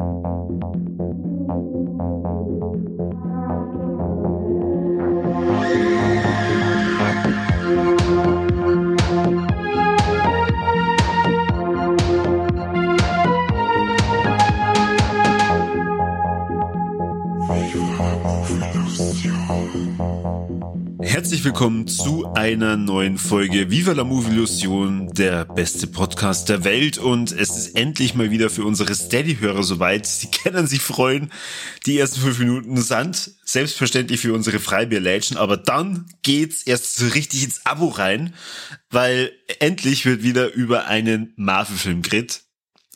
Freedom, freedom, freedom. Herzlich willkommen zu einer neuen Folge Viva la Movie Illusion, der beste Podcast der Welt. Und es ist endlich mal wieder für unsere Steady-Hörer soweit. Sie können sich freuen. Die ersten fünf Minuten sind selbstverständlich für unsere Freibier-Lädchen, aber dann geht's erst so richtig ins Abo rein, weil endlich wird wieder über einen Marvel-Film geredet.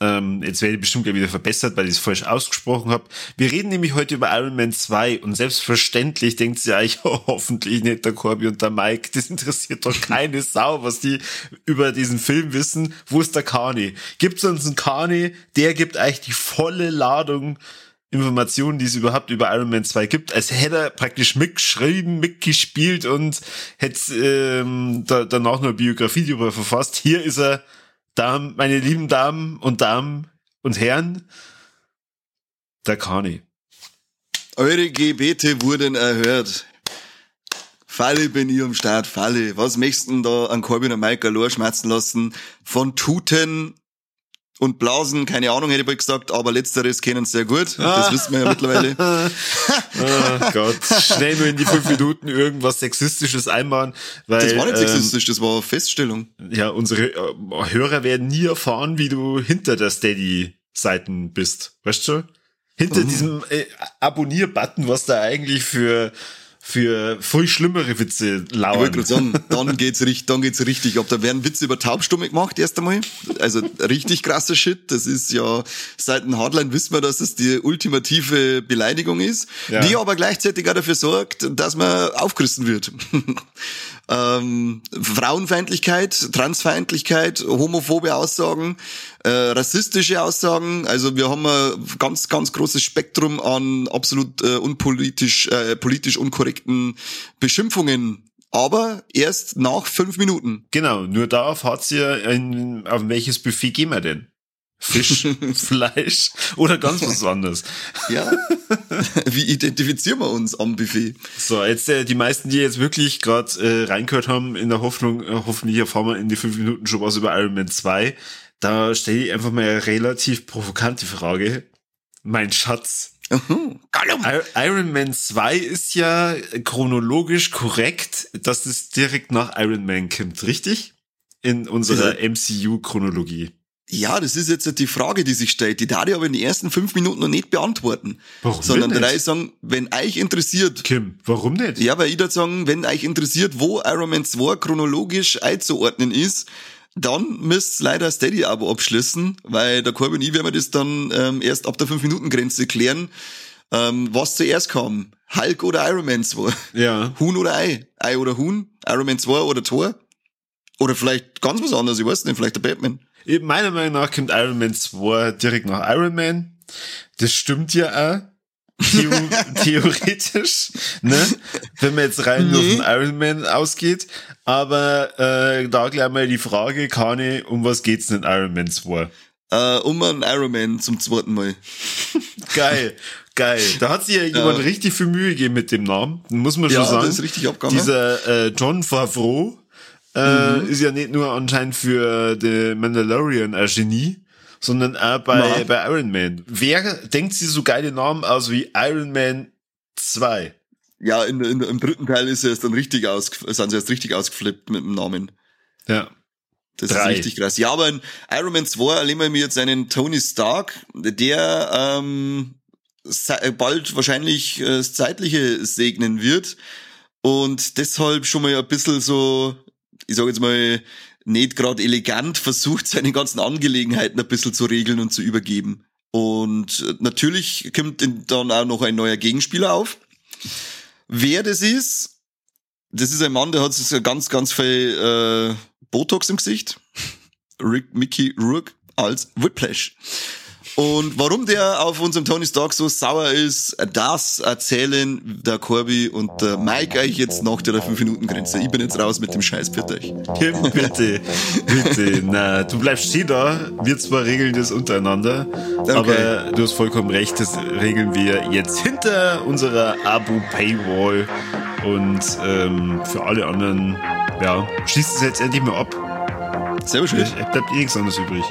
Ähm, jetzt werde ich bestimmt gleich wieder verbessert, weil ich es falsch ausgesprochen habe. Wir reden nämlich heute über Iron Man 2 und selbstverständlich denkt sie eigentlich, oh, hoffentlich nicht der Corby und der Mike. Das interessiert doch keine Sau, was die über diesen Film wissen. Wo ist der Kani? Gibt es uns einen Kani? Der gibt eigentlich die volle Ladung Informationen, die es überhaupt über Iron Man 2 gibt, als hätte er praktisch mitgeschrieben, mitgespielt und hätte ähm, da, danach noch eine Biografie darüber verfasst. Hier ist er Damen, meine lieben Damen und Damen und Herren, der Kani. Eure Gebete wurden erhört. Falle bin ich am Start, Falle. Was möchtest du da an Corbin und Mike Galore schmerzen lassen? Von Tuten und Blasen, keine Ahnung, hätte ich gesagt, aber letzteres kennen sehr gut. Das wissen wir ja mittlerweile. oh Gott, schnell nur in die fünf Minuten irgendwas Sexistisches einbauen. Weil, das war nicht sexistisch, ähm, das war Feststellung. Ja, unsere äh, Hörer werden nie erfahren, wie du hinter der Steady-Seiten bist. Weißt du? Hinter mhm. diesem äh, Abonnier-Button, was da eigentlich für für voll schlimmere Witze lauern. Ich wollte gerade sagen, dann geht's richtig, dann geht's richtig ab. Da werden Witze über Taubstumme gemacht, erst einmal. Also richtig krasser Shit. Das ist ja, seit dem Hardline wissen wir, dass es die ultimative Beleidigung ist, ja. die aber gleichzeitig auch dafür sorgt, dass man aufgerissen wird. Ähm, Frauenfeindlichkeit, Transfeindlichkeit, homophobe Aussagen, äh, rassistische Aussagen. Also wir haben ein ganz, ganz großes Spektrum an absolut äh, unpolitisch, äh, politisch unkorrekten Beschimpfungen aber erst nach fünf Minuten. Genau, nur darauf hat sie ja auf welches Buffet gehen wir denn? Fisch, Fleisch oder ganz was anderes. Ja. Wie identifizieren wir uns am Buffet? So, jetzt äh, die meisten, die jetzt wirklich gerade äh, reingehört haben, in der Hoffnung, äh, hoffentlich erfahren wir in die fünf Minuten schon was über Iron Man 2. Da stelle ich einfach mal eine relativ provokante Frage. Mein Schatz. Uh Iron Man 2 ist ja chronologisch korrekt, dass es direkt nach Iron Man kommt, richtig? In unserer MCU-Chronologie. Ja, das ist jetzt die Frage, die sich stellt. Die darf ich aber in den ersten fünf Minuten noch nicht beantworten. Warum Sondern da sagen, wenn euch interessiert. Kim, warum nicht? Ja, weil ich da sagen, wenn euch interessiert, wo Iron Man 2 chronologisch einzuordnen ist, dann müsst leider Steady-Abo abschließen, weil der Corbin und ich werden wir das dann ähm, erst ab der 5-Minuten-Grenze klären, ähm, was zuerst kam. Hulk oder Iron Man 2? Ja. Huhn oder Ei? Ei oder Huhn? Iron Man 2 oder Tor? Oder vielleicht ganz was anderes, ich weiß nicht, vielleicht der Batman. Meiner Meinung nach kommt Iron Man 2 direkt nach Iron Man. Das stimmt ja auch. Theo theoretisch, ne? Wenn man jetzt rein nur von Iron Man ausgeht. Aber äh, da gleich mal die Frage, Kani, um was geht's denn in Iron Man 2? Äh, um einen Iron Man zum zweiten Mal. Geil. Geil. Da hat sich ja jemand ja. richtig viel Mühe gegeben mit dem Namen. Muss man schon ja, sagen. Das ist richtig abgegangen. Dieser äh, John Favreau äh, mhm. ist ja nicht nur anscheinend für The Mandalorian ein Genie, sondern auch bei, bei Iron Man. Wer denkt sich so geile Namen aus wie Iron Man 2? Ja, in, in, im dritten Teil ist es dann richtig aus, sind sie erst richtig ausgeflippt mit dem Namen. Ja. Das Drei. ist richtig krass. Ja, aber in Iron Man 2 erleben wir jetzt einen Tony Stark, der ähm, bald wahrscheinlich äh, das Zeitliche segnen wird und deshalb schon mal ein bisschen so, ich sage jetzt mal, nicht gerade elegant versucht, seine ganzen Angelegenheiten ein bisschen zu regeln und zu übergeben. Und natürlich kommt dann auch noch ein neuer Gegenspieler auf. Wer das ist, das ist ein Mann, der hat ganz, ganz viel äh, Botox im Gesicht. Rick Mickey Rourke als Whiplash. Und warum der auf unserem Tony Stark so sauer ist, das erzählen der Corby und der Mike euch jetzt nach der 5-Minuten-Grenze. Ich bin jetzt raus mit dem Scheiß, bitte euch. Bitte, bitte. Na, du bleibst stehen da. Wir zwar regeln das untereinander, okay. aber du hast vollkommen recht, das regeln wir jetzt hinter unserer Abo-Paywall. Und ähm, für alle anderen, ja, schließt es jetzt endlich mal ab. Sehr schön. Bleibt eh nichts anderes übrig.